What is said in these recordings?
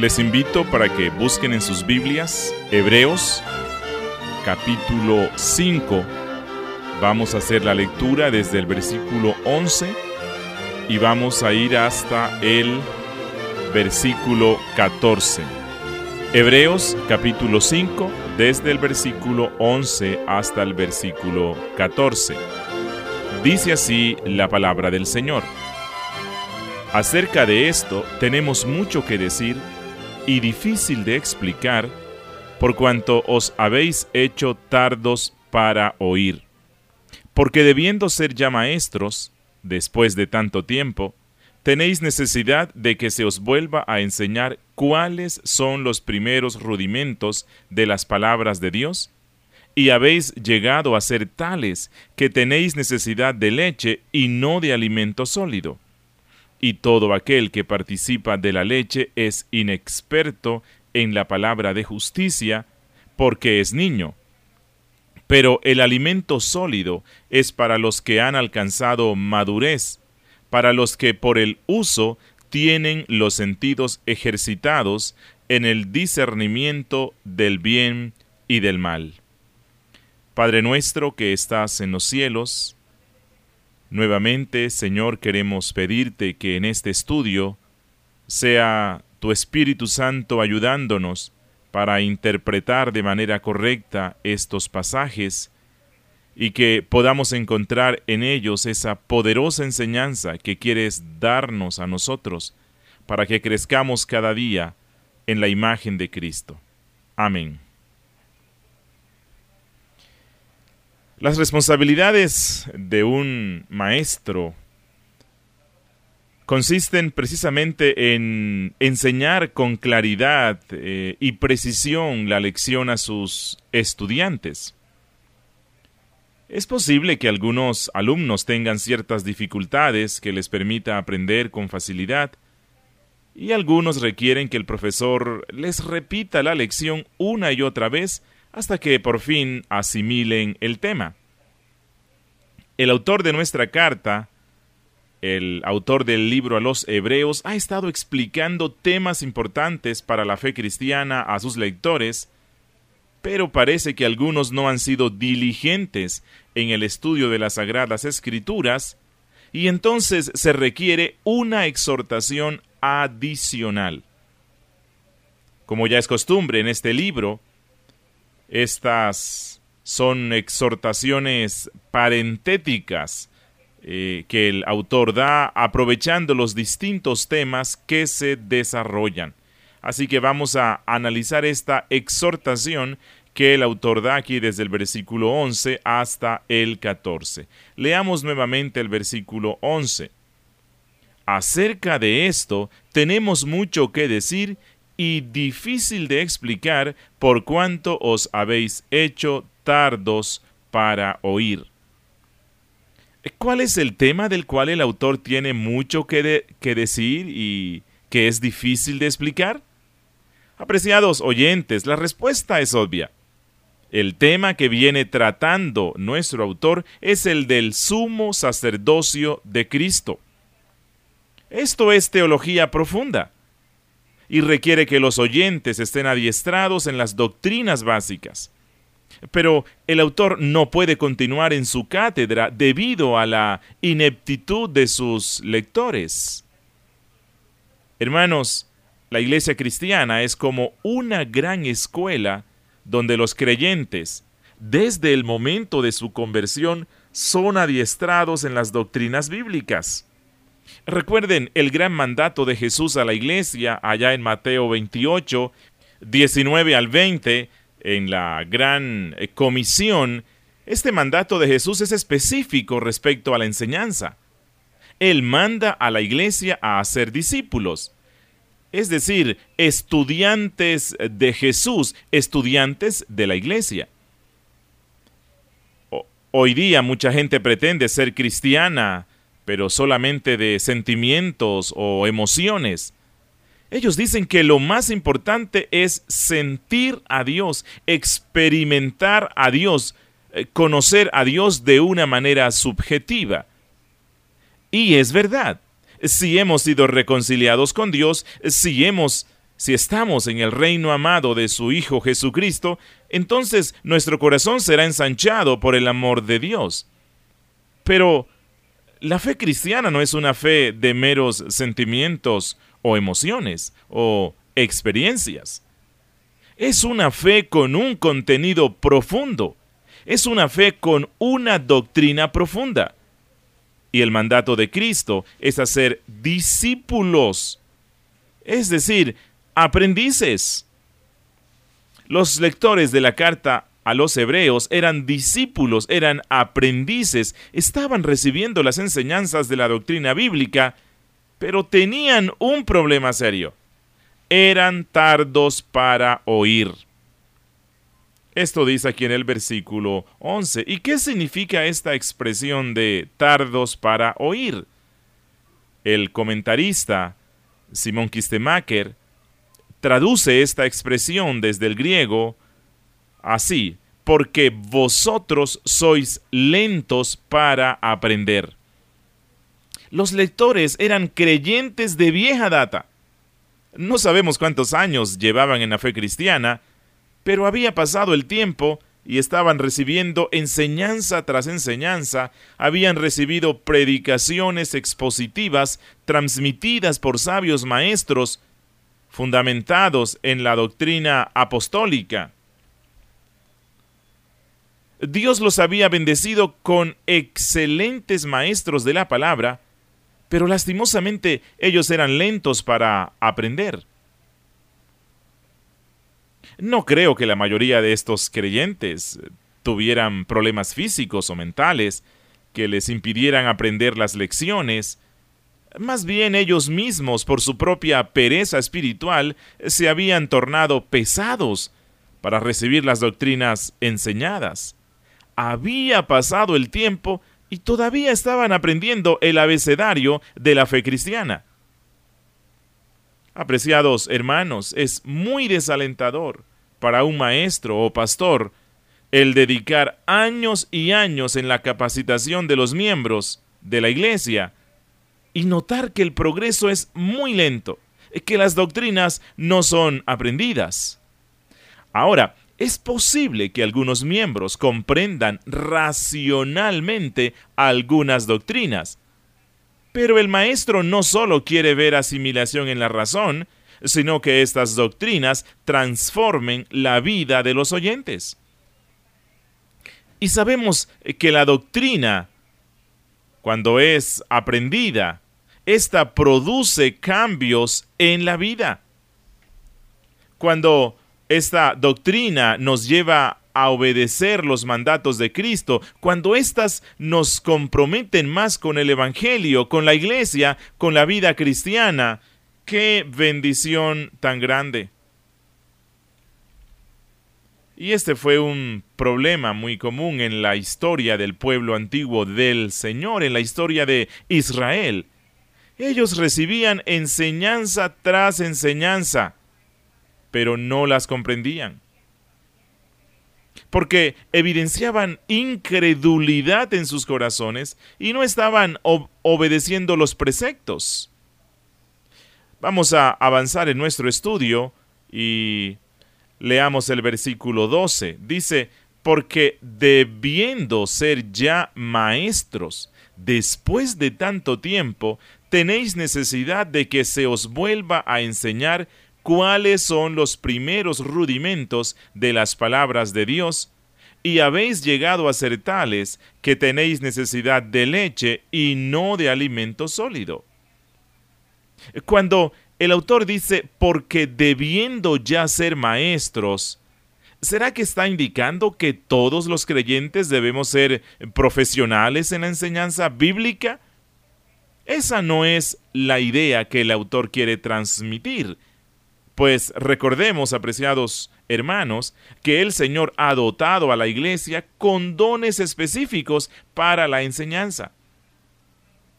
Les invito para que busquen en sus Biblias Hebreos capítulo 5. Vamos a hacer la lectura desde el versículo 11 y vamos a ir hasta el versículo 14. Hebreos capítulo 5 desde el versículo 11 hasta el versículo 14. Dice así la palabra del Señor. Acerca de esto tenemos mucho que decir y difícil de explicar, por cuanto os habéis hecho tardos para oír. Porque debiendo ser ya maestros, después de tanto tiempo, tenéis necesidad de que se os vuelva a enseñar cuáles son los primeros rudimentos de las palabras de Dios? Y habéis llegado a ser tales que tenéis necesidad de leche y no de alimento sólido y todo aquel que participa de la leche es inexperto en la palabra de justicia, porque es niño. Pero el alimento sólido es para los que han alcanzado madurez, para los que por el uso tienen los sentidos ejercitados en el discernimiento del bien y del mal. Padre nuestro que estás en los cielos, Nuevamente, Señor, queremos pedirte que en este estudio sea tu Espíritu Santo ayudándonos para interpretar de manera correcta estos pasajes y que podamos encontrar en ellos esa poderosa enseñanza que quieres darnos a nosotros para que crezcamos cada día en la imagen de Cristo. Amén. Las responsabilidades de un maestro consisten precisamente en enseñar con claridad eh, y precisión la lección a sus estudiantes. Es posible que algunos alumnos tengan ciertas dificultades que les permita aprender con facilidad, y algunos requieren que el profesor les repita la lección una y otra vez hasta que por fin asimilen el tema. El autor de nuestra carta, el autor del libro a los Hebreos, ha estado explicando temas importantes para la fe cristiana a sus lectores, pero parece que algunos no han sido diligentes en el estudio de las sagradas escrituras, y entonces se requiere una exhortación adicional. Como ya es costumbre en este libro, estas son exhortaciones parentéticas eh, que el autor da aprovechando los distintos temas que se desarrollan. Así que vamos a analizar esta exhortación que el autor da aquí desde el versículo 11 hasta el 14. Leamos nuevamente el versículo 11. Acerca de esto tenemos mucho que decir y difícil de explicar por cuanto os habéis hecho tardos para oír. ¿Cuál es el tema del cual el autor tiene mucho que, que decir y que es difícil de explicar? Apreciados oyentes, la respuesta es obvia. El tema que viene tratando nuestro autor es el del sumo sacerdocio de Cristo. Esto es teología profunda y requiere que los oyentes estén adiestrados en las doctrinas básicas. Pero el autor no puede continuar en su cátedra debido a la ineptitud de sus lectores. Hermanos, la iglesia cristiana es como una gran escuela donde los creyentes, desde el momento de su conversión, son adiestrados en las doctrinas bíblicas. Recuerden el gran mandato de Jesús a la iglesia allá en Mateo 28, 19 al 20, en la gran eh, comisión. Este mandato de Jesús es específico respecto a la enseñanza. Él manda a la iglesia a hacer discípulos, es decir, estudiantes de Jesús, estudiantes de la iglesia. Hoy día mucha gente pretende ser cristiana, pero solamente de sentimientos o emociones. Ellos dicen que lo más importante es sentir a Dios, experimentar a Dios, eh, conocer a Dios de una manera subjetiva. Y es verdad, si hemos sido reconciliados con Dios, si hemos si estamos en el reino amado de su Hijo Jesucristo, entonces nuestro corazón será ensanchado por el amor de Dios. Pero la fe cristiana no es una fe de meros sentimientos o emociones o experiencias. Es una fe con un contenido profundo. Es una fe con una doctrina profunda. Y el mandato de Cristo es hacer discípulos. Es decir, aprendices. Los lectores de la carta a los hebreos eran discípulos, eran aprendices, estaban recibiendo las enseñanzas de la doctrina bíblica, pero tenían un problema serio. Eran tardos para oír. Esto dice aquí en el versículo 11. ¿Y qué significa esta expresión de tardos para oír? El comentarista Simón Kistemacher traduce esta expresión desde el griego así, porque vosotros sois lentos para aprender. Los lectores eran creyentes de vieja data. No sabemos cuántos años llevaban en la fe cristiana, pero había pasado el tiempo y estaban recibiendo enseñanza tras enseñanza, habían recibido predicaciones expositivas transmitidas por sabios maestros, fundamentados en la doctrina apostólica. Dios los había bendecido con excelentes maestros de la palabra, pero lastimosamente ellos eran lentos para aprender. No creo que la mayoría de estos creyentes tuvieran problemas físicos o mentales que les impidieran aprender las lecciones, más bien ellos mismos, por su propia pereza espiritual, se habían tornado pesados para recibir las doctrinas enseñadas. Había pasado el tiempo y todavía estaban aprendiendo el abecedario de la fe cristiana. Apreciados hermanos, es muy desalentador para un maestro o pastor el dedicar años y años en la capacitación de los miembros de la iglesia y notar que el progreso es muy lento, que las doctrinas no son aprendidas. Ahora, es posible que algunos miembros comprendan racionalmente algunas doctrinas, pero el maestro no solo quiere ver asimilación en la razón, sino que estas doctrinas transformen la vida de los oyentes. Y sabemos que la doctrina, cuando es aprendida, esta produce cambios en la vida. Cuando esta doctrina nos lleva a obedecer los mandatos de Cristo, cuando éstas nos comprometen más con el Evangelio, con la iglesia, con la vida cristiana, qué bendición tan grande. Y este fue un problema muy común en la historia del pueblo antiguo del Señor, en la historia de Israel. Ellos recibían enseñanza tras enseñanza, pero no las comprendían. Porque evidenciaban incredulidad en sus corazones y no estaban obedeciendo los preceptos. Vamos a avanzar en nuestro estudio y leamos el versículo 12. Dice, porque debiendo ser ya maestros, después de tanto tiempo, tenéis necesidad de que se os vuelva a enseñar cuáles son los primeros rudimentos de las palabras de Dios, y habéis llegado a ser tales que tenéis necesidad de leche y no de alimento sólido. Cuando el autor dice, porque debiendo ya ser maestros, ¿será que está indicando que todos los creyentes debemos ser profesionales en la enseñanza bíblica? Esa no es la idea que el autor quiere transmitir. Pues recordemos, apreciados hermanos, que el Señor ha dotado a la iglesia con dones específicos para la enseñanza.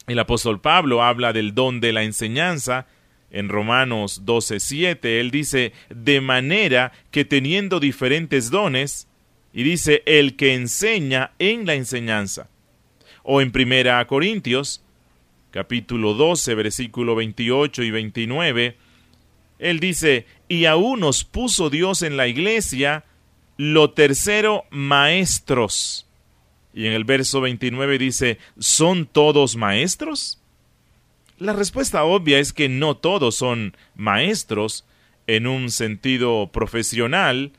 El apóstol Pablo habla del don de la enseñanza en Romanos 12:7. Él dice, de manera que teniendo diferentes dones, y dice, el que enseña en la enseñanza. O en Primera Corintios capítulo 12, versículo 28 y 29, Él dice, y aún nos puso Dios en la iglesia, lo tercero, maestros. Y en el verso 29 dice, ¿son todos maestros? La respuesta obvia es que no todos son maestros en un sentido profesional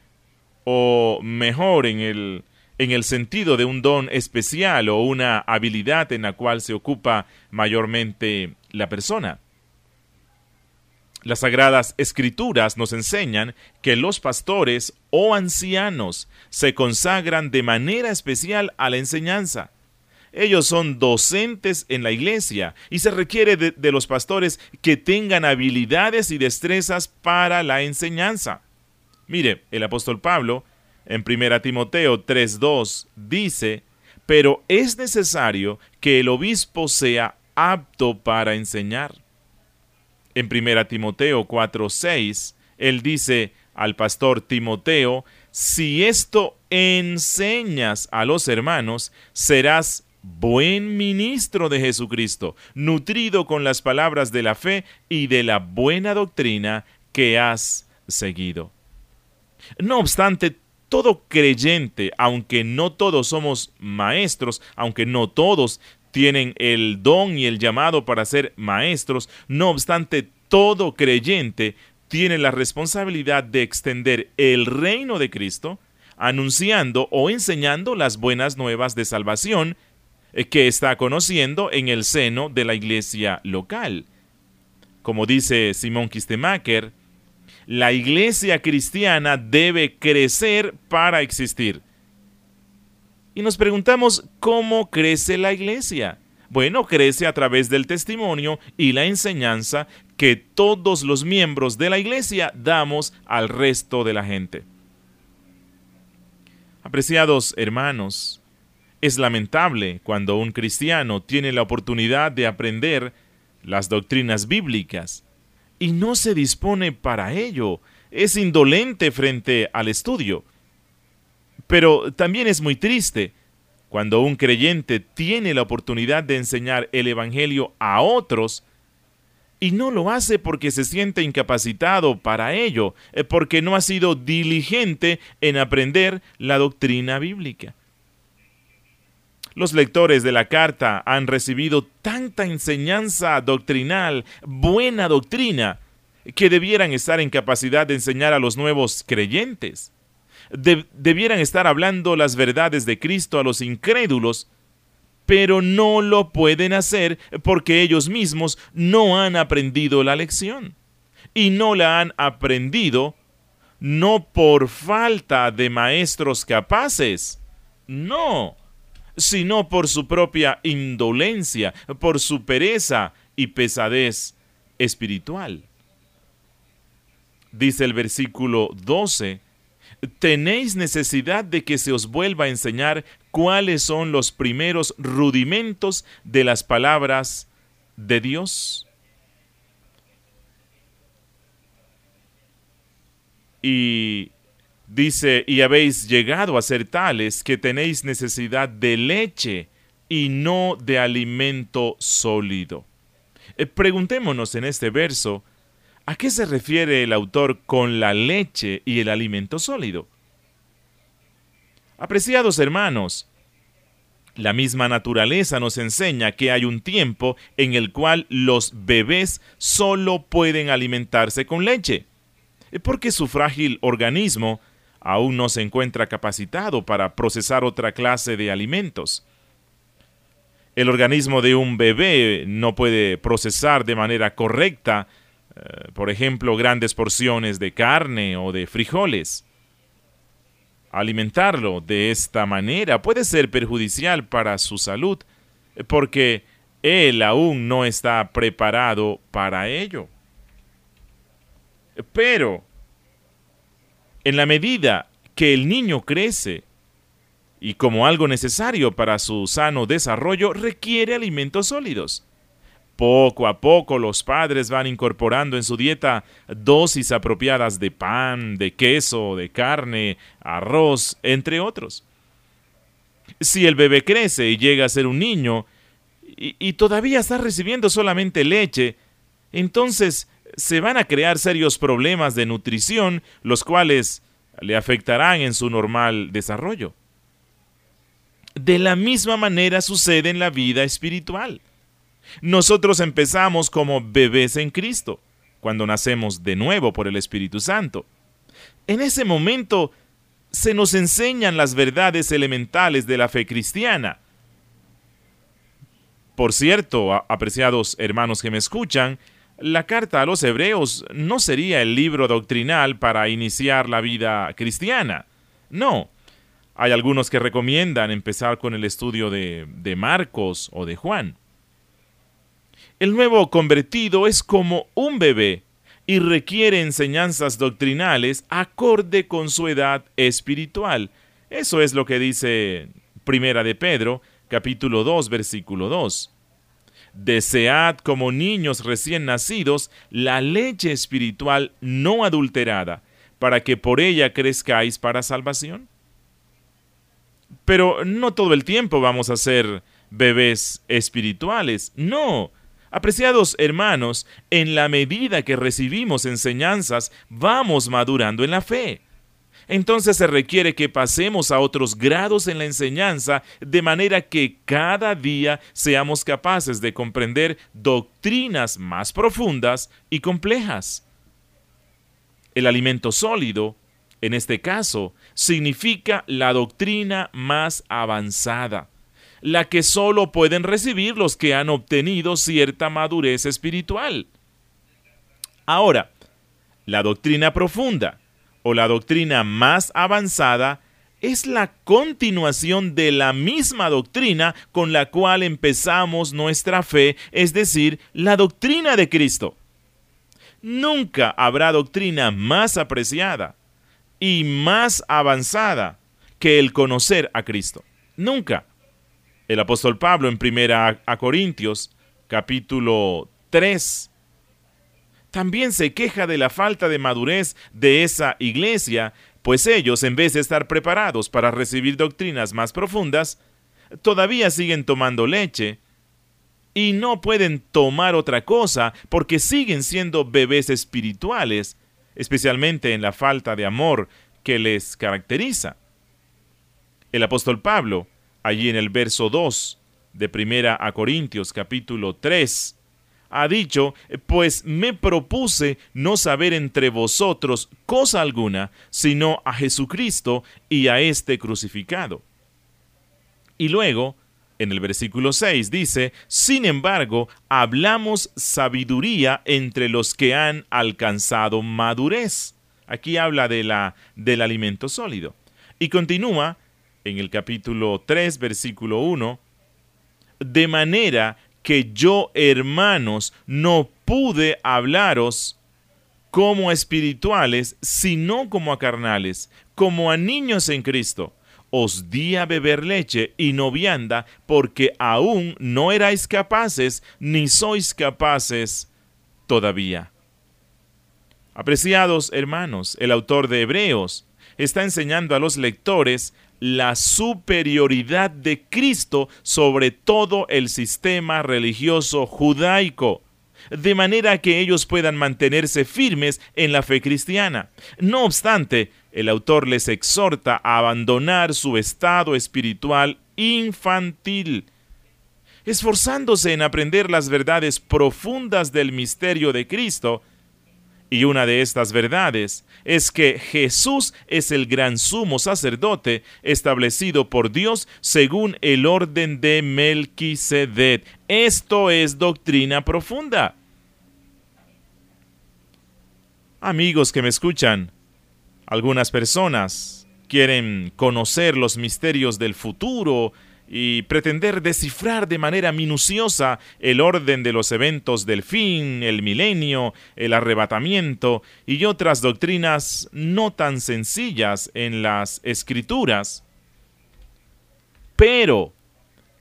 o mejor en el, en el sentido de un don especial o una habilidad en la cual se ocupa mayormente la persona. Las sagradas escrituras nos enseñan que los pastores o ancianos se consagran de manera especial a la enseñanza. Ellos son docentes en la iglesia y se requiere de, los pastores que tengan habilidades y destrezas para la enseñanza. Mire, el apóstol Pablo en 1 Timoteo 3.2 dice, pero es necesario que el obispo sea apto para enseñar. En 1 Timoteo 4:6, él dice al pastor Timoteo, si esto enseñas a los hermanos, serás buen ministro de Jesucristo, nutrido con las palabras de la fe y de la buena doctrina que has seguido. No obstante, todo creyente, aunque no todos somos maestros, aunque no todos tienen el don y el llamado para ser maestros, no obstante, todo creyente tiene la responsabilidad de extender el reino de Cristo, anunciando o enseñando las buenas nuevas de salvación eh, que está conociendo en el seno de la iglesia local. Como dice Simón Kistemacher, la iglesia cristiana debe crecer para existir. Y nos preguntamos, ¿cómo crece la iglesia? Bueno, crece a través del testimonio y la enseñanza que todos los miembros de la iglesia damos al resto de la gente. Apreciados hermanos, es lamentable cuando un cristiano tiene la oportunidad de aprender las doctrinas bíblicas y no se dispone para ello, es indolente frente al estudio. Pero también es muy triste cuando un creyente tiene la oportunidad de enseñar el Evangelio a otros y no lo hace porque se siente incapacitado para ello, eh, porque no ha sido diligente en aprender la doctrina bíblica. Los lectores de la carta han recibido tanta enseñanza doctrinal, buena doctrina, que debieran estar en capacidad de enseñar a los nuevos creyentes debieran estar hablando las verdades de Cristo a los incrédulos, pero no lo pueden hacer porque ellos mismos no han aprendido la lección. Y no la han aprendido no por falta de maestros capaces, no, sino por su propia indolencia, por su pereza y pesadez espiritual. Dice el versículo 12, tenéis necesidad de que se os vuelva a enseñar cuáles son los primeros rudimentos de las palabras de Dios. Y dice, y habéis llegado a ser tales que tenéis necesidad de leche y no de alimento sólido. Eh, preguntémonos en este verso, ¿A qué se refiere el autor con la leche y el alimento sólido? Apreciados hermanos, la misma naturaleza nos enseña que hay un tiempo en el cual los bebés solo pueden alimentarse con leche, porque su frágil organismo aún no se encuentra capacitado para procesar otra clase de alimentos. El organismo de un bebé no puede procesar de manera correcta eh, por ejemplo, grandes porciones de carne o de frijoles. Alimentarlo de esta manera puede ser perjudicial para su salud porque él aún no está preparado para ello. Pero, en la medida que el niño crece y como algo necesario para su sano desarrollo, requiere alimentos sólidos. Poco a poco los padres van incorporando en su dieta dosis apropiadas de pan, de queso, de carne, arroz, entre otros. Si el bebé crece y llega a ser un niño y, todavía está recibiendo solamente leche, entonces se van a crear serios problemas de nutrición, los cuales le afectarán en su normal desarrollo. De la misma manera sucede en la vida espiritual. Nosotros empezamos como bebés en Cristo, cuando nacemos de nuevo por el Espíritu Santo. En ese momento se nos enseñan las verdades elementales de la fe cristiana. Por cierto, apreciados hermanos que me escuchan, la carta a los hebreos no sería el libro doctrinal para iniciar la vida cristiana. No. Hay algunos que recomiendan empezar con el estudio de, de Marcos o de Juan. El nuevo convertido es como un bebé y requiere enseñanzas doctrinales acorde con su edad espiritual. Eso es lo que dice Primera de Pedro, capítulo 2, versículo 2. Desead como niños recién nacidos la leche espiritual no adulterada, para que por ella crezcáis para salvación. Pero no todo el tiempo vamos a ser bebés espirituales, no. Apreciados hermanos, en la medida que recibimos enseñanzas, vamos madurando en la fe entonces se requiere que pasemos a otros grados en la enseñanza de manera que cada día seamos capaces de comprender doctrinas más profundas y complejas. El alimento sólido, en este caso, significa la doctrina más avanzada, la que solo pueden recibir los que han obtenido cierta madurez espiritual. Ahora, la doctrina profunda, o la doctrina más avanzada es la continuación de la misma doctrina con la cual empezamos nuestra fe, es decir, la doctrina de Cristo. Nunca habrá doctrina más apreciada y más avanzada que el conocer a Cristo. Nunca. El apóstol Pablo en primera a Corintios capítulo 3 también se queja de la falta de madurez de esa iglesia, pues ellos, en vez de estar preparados para recibir doctrinas más profundas, todavía siguen tomando leche y no pueden tomar otra cosa porque siguen siendo bebés espirituales, especialmente en la falta de amor que les caracteriza. El apóstol Pablo, allí en el verso 2 de Primera a Corintios capítulo 3, ha dicho, pues me propuse no saber entre vosotros cosa alguna, sino a Jesucristo y a este crucificado. Y luego, en el versículo 6 dice, sin embargo, hablamos sabiduría entre los que han alcanzado madurez. Aquí habla de la, del alimento sólido. Y continúa en el capítulo 3, versículo 1, de manera que yo, hermanos, no pude hablaros como espirituales, sino como a carnales, como a niños en Cristo. Os di a beber leche y no vianda, porque aún no erais capaces, ni sois capaces todavía. Apreciados hermanos, el autor de Hebreos está enseñando a los lectores la superioridad de Cristo sobre todo el sistema religioso judaico, de manera que ellos puedan mantenerse firmes en la fe cristiana. No obstante, el autor les exhorta a abandonar su estado espiritual infantil, esforzándose en aprender las verdades profundas del misterio de Cristo, y una de estas verdades es que Jesús es el gran sumo sacerdote establecido por Dios según el orden de Melquisedec. Esto es doctrina profunda. Amigos que me escuchan, algunas personas quieren conocer los misterios del futuro y pretender descifrar de manera minuciosa el orden de los eventos del fin, el milenio, el arrebatamiento y otras doctrinas no tan sencillas en las escrituras. Pero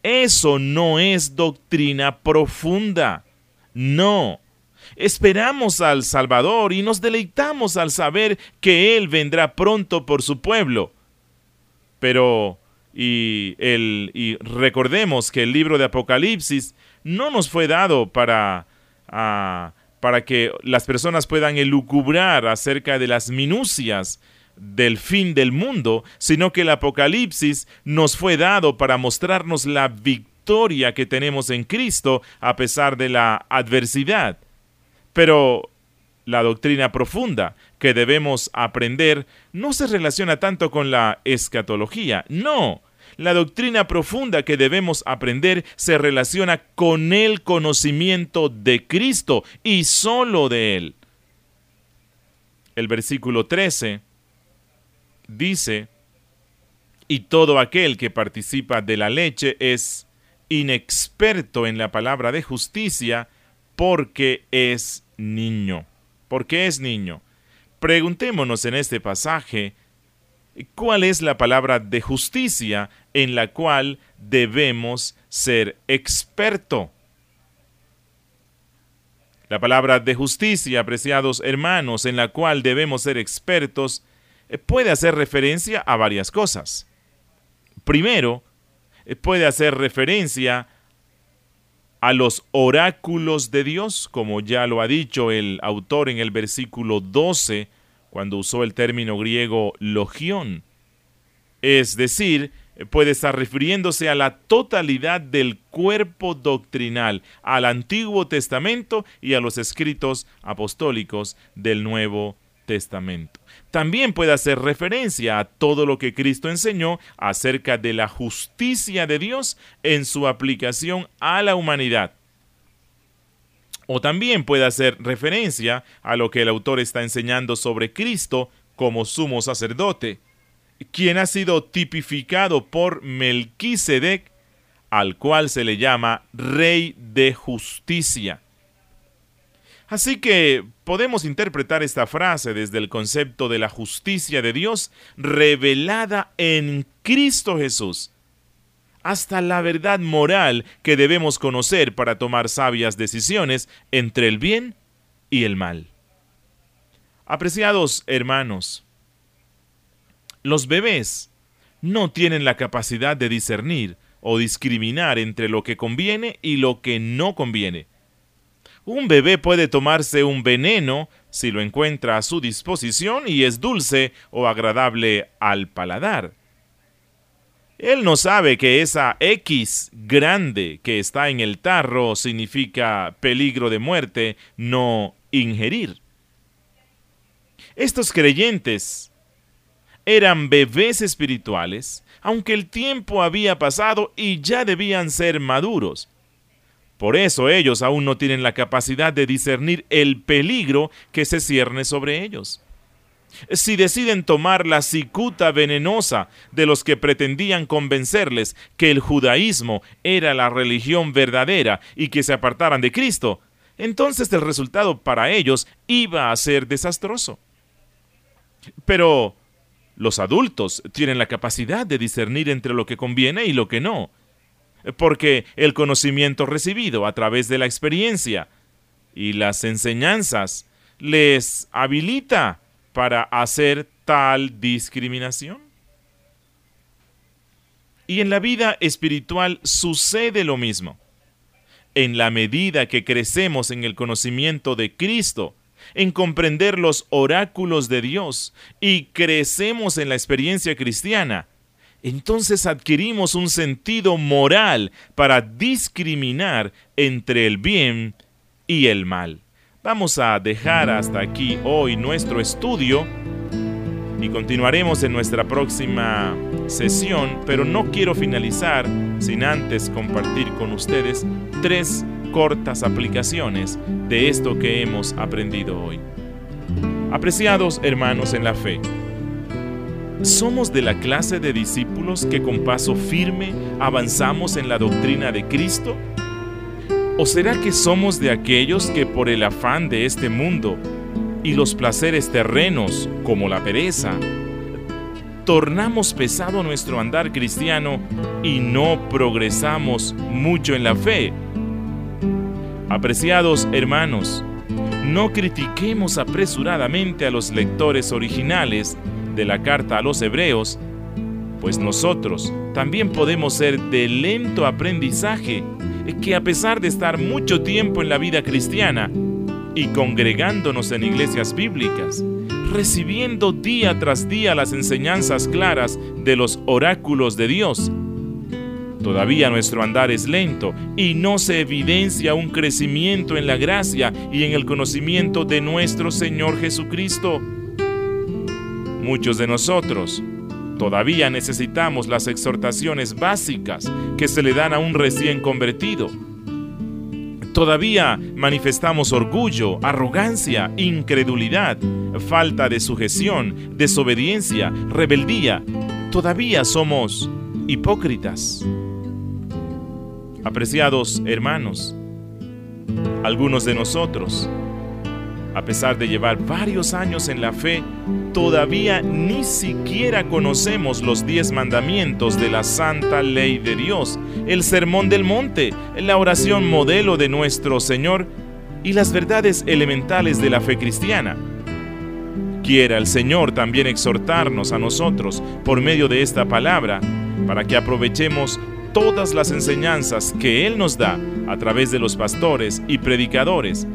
eso no es doctrina profunda. No. Esperamos al Salvador y nos deleitamos al saber que Él vendrá pronto por su pueblo. Pero y, el, y recordemos que el libro de Apocalipsis no nos fue dado para, ah, para que las personas puedan elucubrar acerca de las minucias del fin del mundo, sino que el Apocalipsis nos fue dado para mostrarnos la victoria que tenemos en Cristo a pesar de la adversidad. Pero la doctrina profunda que debemos aprender no se relaciona tanto con la escatología, no. La doctrina profunda que debemos aprender se relaciona con el conocimiento de Cristo y solo de Él. El versículo 13 dice, y todo aquel que participa de la leche es inexperto en la palabra de justicia porque es niño. Porque es niño. Preguntémonos en este pasaje, ¿cuál es la palabra de justicia en la cual debemos ser experto? La palabra de justicia, apreciados hermanos, en la cual debemos ser expertos, eh, puede hacer referencia a varias cosas. Primero, eh, puede hacer referencia a los oráculos de Dios, como ya lo ha dicho el autor en el versículo 12, cuando usó el término griego logión. Es decir, puede estar refiriéndose a la totalidad del cuerpo doctrinal, al Antiguo Testamento y a los escritos apostólicos del Nuevo También puede hacer referencia a todo lo que Cristo enseñó acerca de la justicia de Dios en su aplicación a la humanidad. O también puede hacer referencia a lo que el autor está enseñando sobre Cristo como sumo sacerdote, quien ha sido tipificado por Melquisedec, al cual se le llama Rey de Justicia. Así que podemos interpretar esta frase desde el concepto de la justicia de Dios revelada en Cristo Jesús, hasta la verdad moral que debemos conocer para tomar sabias decisiones entre el bien y el mal. Apreciados hermanos, los bebés no tienen la capacidad de discernir o discriminar entre lo que conviene y lo que no conviene. Un bebé puede tomarse un veneno si lo encuentra a su disposición y es dulce o agradable al paladar. Él no sabe que esa X grande que está en el tarro significa peligro de muerte, no ingerir. Estos creyentes eran bebés espirituales, aunque el tiempo había pasado y ya debían ser maduros. Por eso ellos aún no tienen la capacidad de discernir el peligro que se cierne sobre ellos. Si deciden tomar la cicuta venenosa de los que pretendían convencerles que el judaísmo era la religión verdadera y que se apartaran de Cristo, entonces el resultado para ellos iba a ser desastroso. Pero los adultos tienen la capacidad de discernir entre lo que conviene y lo que no porque el conocimiento recibido a través de la experiencia y las enseñanzas les habilita para hacer tal discriminación. Y en la vida espiritual sucede lo mismo. En la medida que crecemos en el conocimiento de Cristo, en comprender los oráculos de Dios y crecemos en la experiencia cristiana, entonces adquirimos un sentido moral para discriminar entre el bien y el mal. Vamos a dejar hasta aquí hoy nuestro estudio y continuaremos en nuestra próxima sesión, pero no quiero finalizar sin antes compartir con ustedes tres cortas aplicaciones de esto que hemos aprendido hoy. Apreciados hermanos en la fe, ¿Somos de la clase de discípulos que con paso firme avanzamos en la doctrina de Cristo? ¿O será que somos de aquellos que por el afán de este mundo y los placeres terrenos, como la pereza, tornamos pesado nuestro andar cristiano y no progresamos mucho en la fe? Apreciados hermanos, no critiquemos apresuradamente a los lectores originales de la carta a los hebreos, pues nosotros también podemos ser de lento aprendizaje, que a pesar de estar mucho tiempo en la vida cristiana, y congregándonos en iglesias bíblicas, recibiendo día tras día las enseñanzas claras de los oráculos de Dios. Todavía nuestro andar es lento y no se evidencia un crecimiento en la gracia y en el conocimiento de nuestro Señor Jesucristo. Muchos de nosotros todavía necesitamos las exhortaciones básicas que se le dan a un recién convertido Todavía manifestamos orgullo, arrogancia, incredulidad, falta de sujeción, desobediencia, rebeldía. Todavía somos hipócritas. Apreciados hermanos, algunos de nosotros a pesar de llevar varios años en la fe, todavía ni siquiera conocemos los diez mandamientos de la santa ley de Dios, el sermón del monte, la oración modelo de nuestro Señor y las verdades elementales de la fe cristiana. Quiera el Señor también exhortarnos a nosotros por medio de esta palabra para que aprovechemos todas las enseñanzas que Él nos da a través de los pastores y predicadores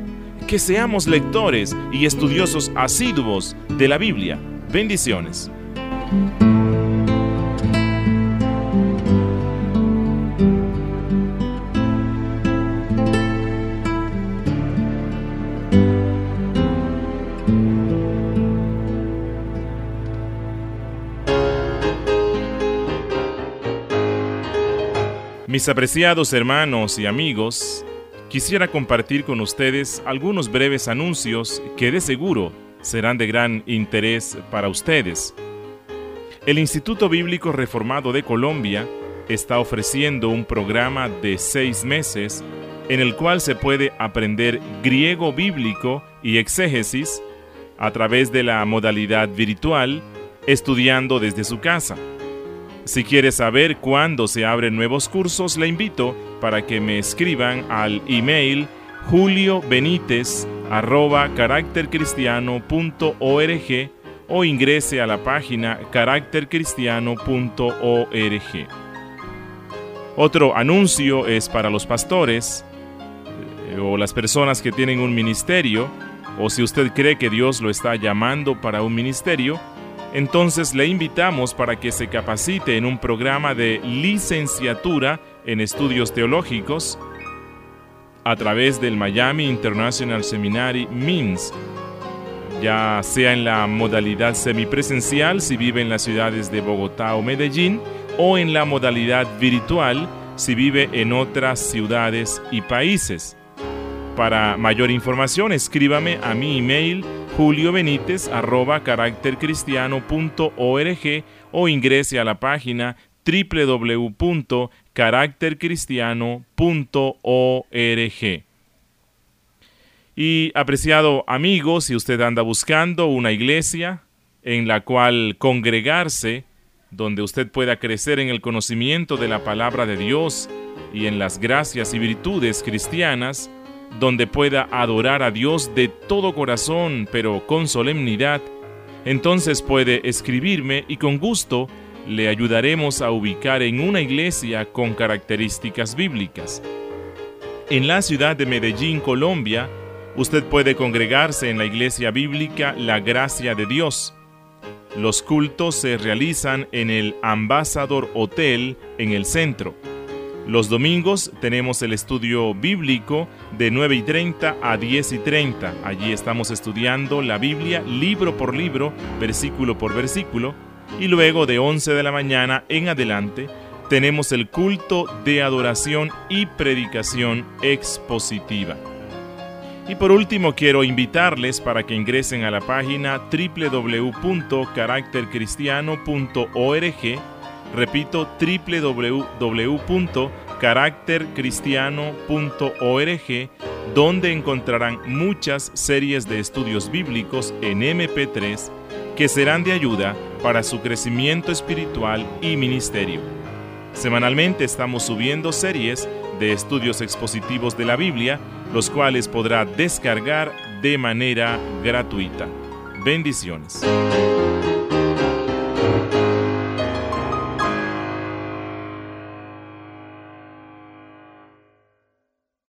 que seamos lectores y estudiosos asiduos de la Biblia. Bendiciones. Mis apreciados hermanos y amigos, quisiera compartir con ustedes algunos breves anuncios que de seguro serán de gran interés para ustedes. El Instituto Bíblico Reformado de Colombia está ofreciendo un programa de seis meses en el cual se puede aprender griego bíblico y exégesis a través de la modalidad virtual, estudiando desde su casa. Si quiere saber cuándo se abren nuevos cursos, le invito para que me escriban al email juliobenítez@caractercristiano.org o ingrese a la página caractercristiano.org. Otro anuncio es para los pastores eh, o las personas que tienen un ministerio o si usted cree que Dios lo está llamando para un ministerio, entonces le invitamos para que se capacite en un programa de licenciatura en estudios teológicos a través del Miami International Seminary MINS, ya sea en la modalidad semipresencial si vive en las ciudades de Bogotá o Medellín, o en la modalidad virtual si vive en otras ciudades y países. Para mayor información, escríbame a mi email juliobenítez.caractercristiano.org o ingrese a la página www.caractercristiano.org. Y apreciado amigo, si usted anda buscando una iglesia en la cual congregarse, donde usted pueda crecer en el conocimiento de la palabra de Dios y en las gracias y virtudes cristianas, donde pueda adorar a Dios de todo corazón, pero con solemnidad, entonces puede escribirme y con gusto le ayudaremos a ubicar en una iglesia con características bíblicas. En la ciudad de Medellín, Colombia, usted puede congregarse en la iglesia bíblica La Gracia de Dios. Los cultos se realizan en el Ambassador Hotel en el centro. Los domingos tenemos el estudio bíblico de 9 y 30 a 10 y 30. Allí estamos estudiando la Biblia libro por libro, versículo por versículo. Y luego de 11 de la mañana en adelante tenemos el culto de adoración y predicación expositiva. Y por último quiero invitarles para que ingresen a la página www.caractercristiano.org Repito, www.caractercristiano.org, donde encontrarán muchas series de estudios bíblicos en MP3 que serán de ayuda para su crecimiento espiritual y ministerio. Semanalmente estamos subiendo series de estudios expositivos de la Biblia, los cuales podrá descargar de manera gratuita. Bendiciones.